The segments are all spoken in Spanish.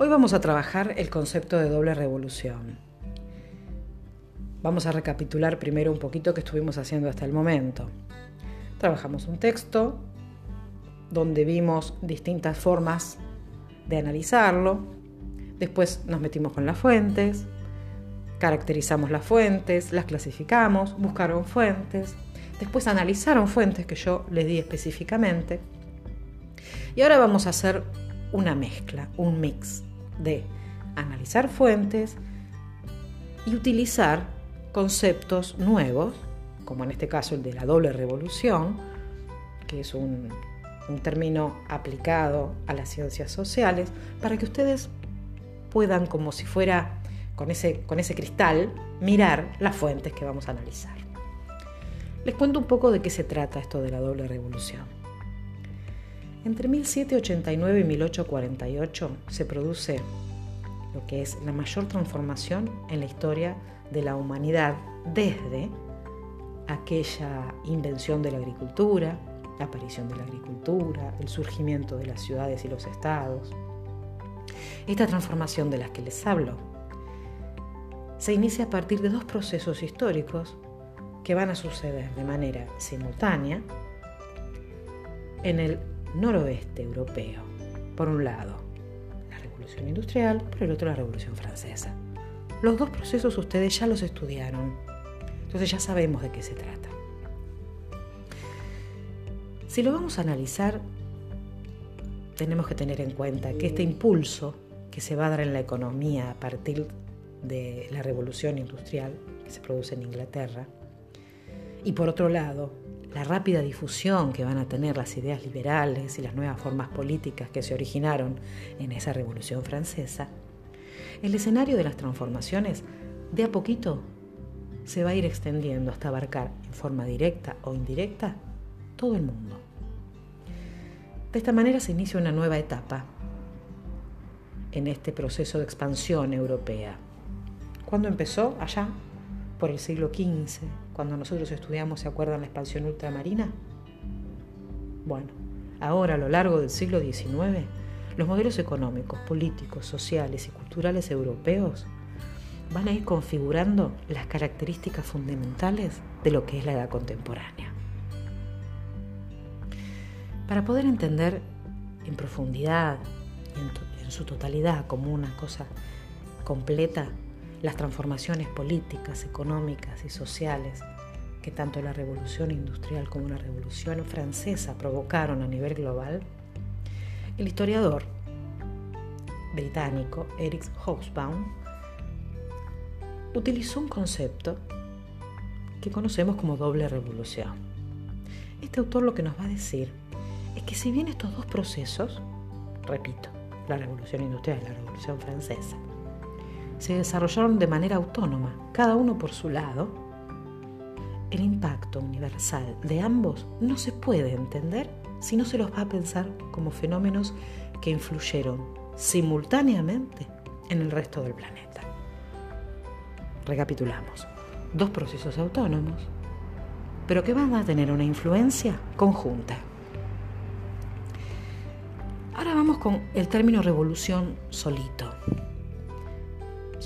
Hoy vamos a trabajar el concepto de doble revolución. Vamos a recapitular primero un poquito qué estuvimos haciendo hasta el momento. Trabajamos un texto donde vimos distintas formas de analizarlo. Después nos metimos con las fuentes, caracterizamos las fuentes, las clasificamos, buscaron fuentes, después analizaron fuentes que yo les di específicamente. Y ahora vamos a hacer una mezcla, un mix de analizar fuentes y utilizar conceptos nuevos, como en este caso el de la doble revolución, que es un, término aplicado a las ciencias sociales, para que ustedes puedan, como si fuera con ese, con ese cristal, mirar las fuentes que vamos a analizar. Les cuento un poco de qué se trata esto de la doble revolución. Entre 1789 y 1848 se produce lo que es la mayor transformación en la historia de la humanidad desde aquella invención de la agricultura, la aparición de la agricultura, el surgimiento de las ciudades y los estados. Esta transformación de la que les hablo se inicia a partir de dos procesos históricos que van a suceder de manera simultánea en el noroeste europeo. Por un lado, la revolución industrial, por el otro la revolución francesa. Los dos procesos ustedes ya los estudiaron, entonces ya sabemos de qué se trata. Si lo vamos a analizar, tenemos que tener en cuenta que este impulso que se va a dar en la economía a partir de la revolución industrial que se produce en Inglaterra, y por otro lado, la rápida difusión que van a tener las ideas liberales y las nuevas formas políticas que se originaron en esa Revolución Francesa, el escenario de las transformaciones de a poquito se va a ir extendiendo hasta abarcar en forma directa o indirecta todo el mundo. De esta manera se inicia una nueva etapa en este proceso de expansión europea. ¿Cuándo empezó? Allá, por el siglo XV, cuando nosotros estudiamos, ¿se acuerdan la expansión ultramarina? Bueno, ahora a lo largo del siglo XIX, los modelos económicos, políticos, sociales y culturales europeos van a ir configurando las características fundamentales de lo que es la edad contemporánea. Para poder entender en profundidad y en, su totalidad como una cosa completa las transformaciones políticas, económicas y sociales que tanto la revolución industrial como la revolución francesa provocaron a nivel global, el historiador británico Eric Hobsbawm utilizó un concepto que conocemos como doble revolución. Este autor lo que nos va a decir es que si bien estos dos procesos, repito, la revolución industrial y la revolución francesa, se desarrollaron de manera autónoma, cada uno por su lado, el impacto universal de ambos no se puede entender si no se los va a pensar como fenómenos que influyeron simultáneamente en el resto del planeta. Recapitulamos. Dos procesos autónomos, pero que van a tener una influencia conjunta. Ahora vamos con el término revolución solito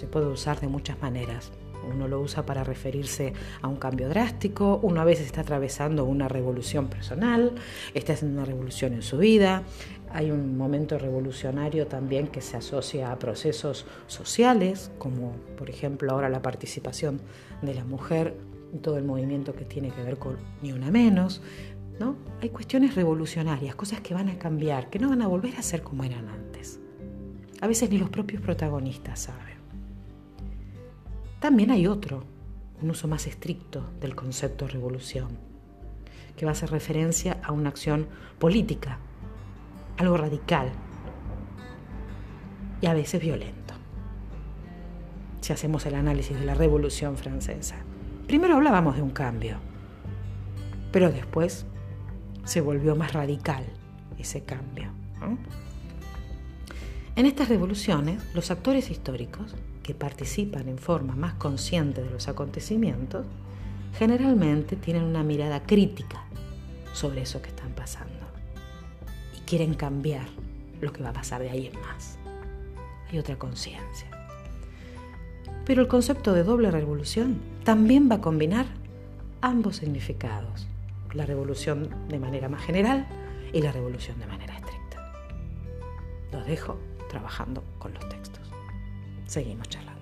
se puede usar de muchas maneras. Uno lo usa para referirse a un cambio drástico, uno a veces está atravesando una revolución personal, está haciendo una revolución en su vida, hay un momento revolucionario también que se asocia a procesos sociales, como por ejemplo ahora la participación de la mujer todo el movimiento que tiene que ver con ni una menos. ¿no? Hay cuestiones revolucionarias, cosas que van a cambiar, que no van a volver a ser como eran antes. A veces ni los propios protagonistas saben. También hay otro, un uso más estricto del concepto revolución, que va a hacer referencia a una acción política, algo radical y a veces violento. Si hacemos el análisis de la Revolución Francesa, primero hablábamos de un cambio, pero después se volvió más radical ese cambio. En estas revoluciones, los actores históricos que participan en forma más consciente de los acontecimientos, generalmente tienen una mirada crítica sobre eso que están pasando y quieren cambiar lo que va a pasar de ahí en más. y otra conciencia. Pero el concepto de doble revolución también va a combinar ambos significados, la revolución de manera más general y la revolución de manera estricta. Los dejo trabajando con los textos. Seguimos charlando.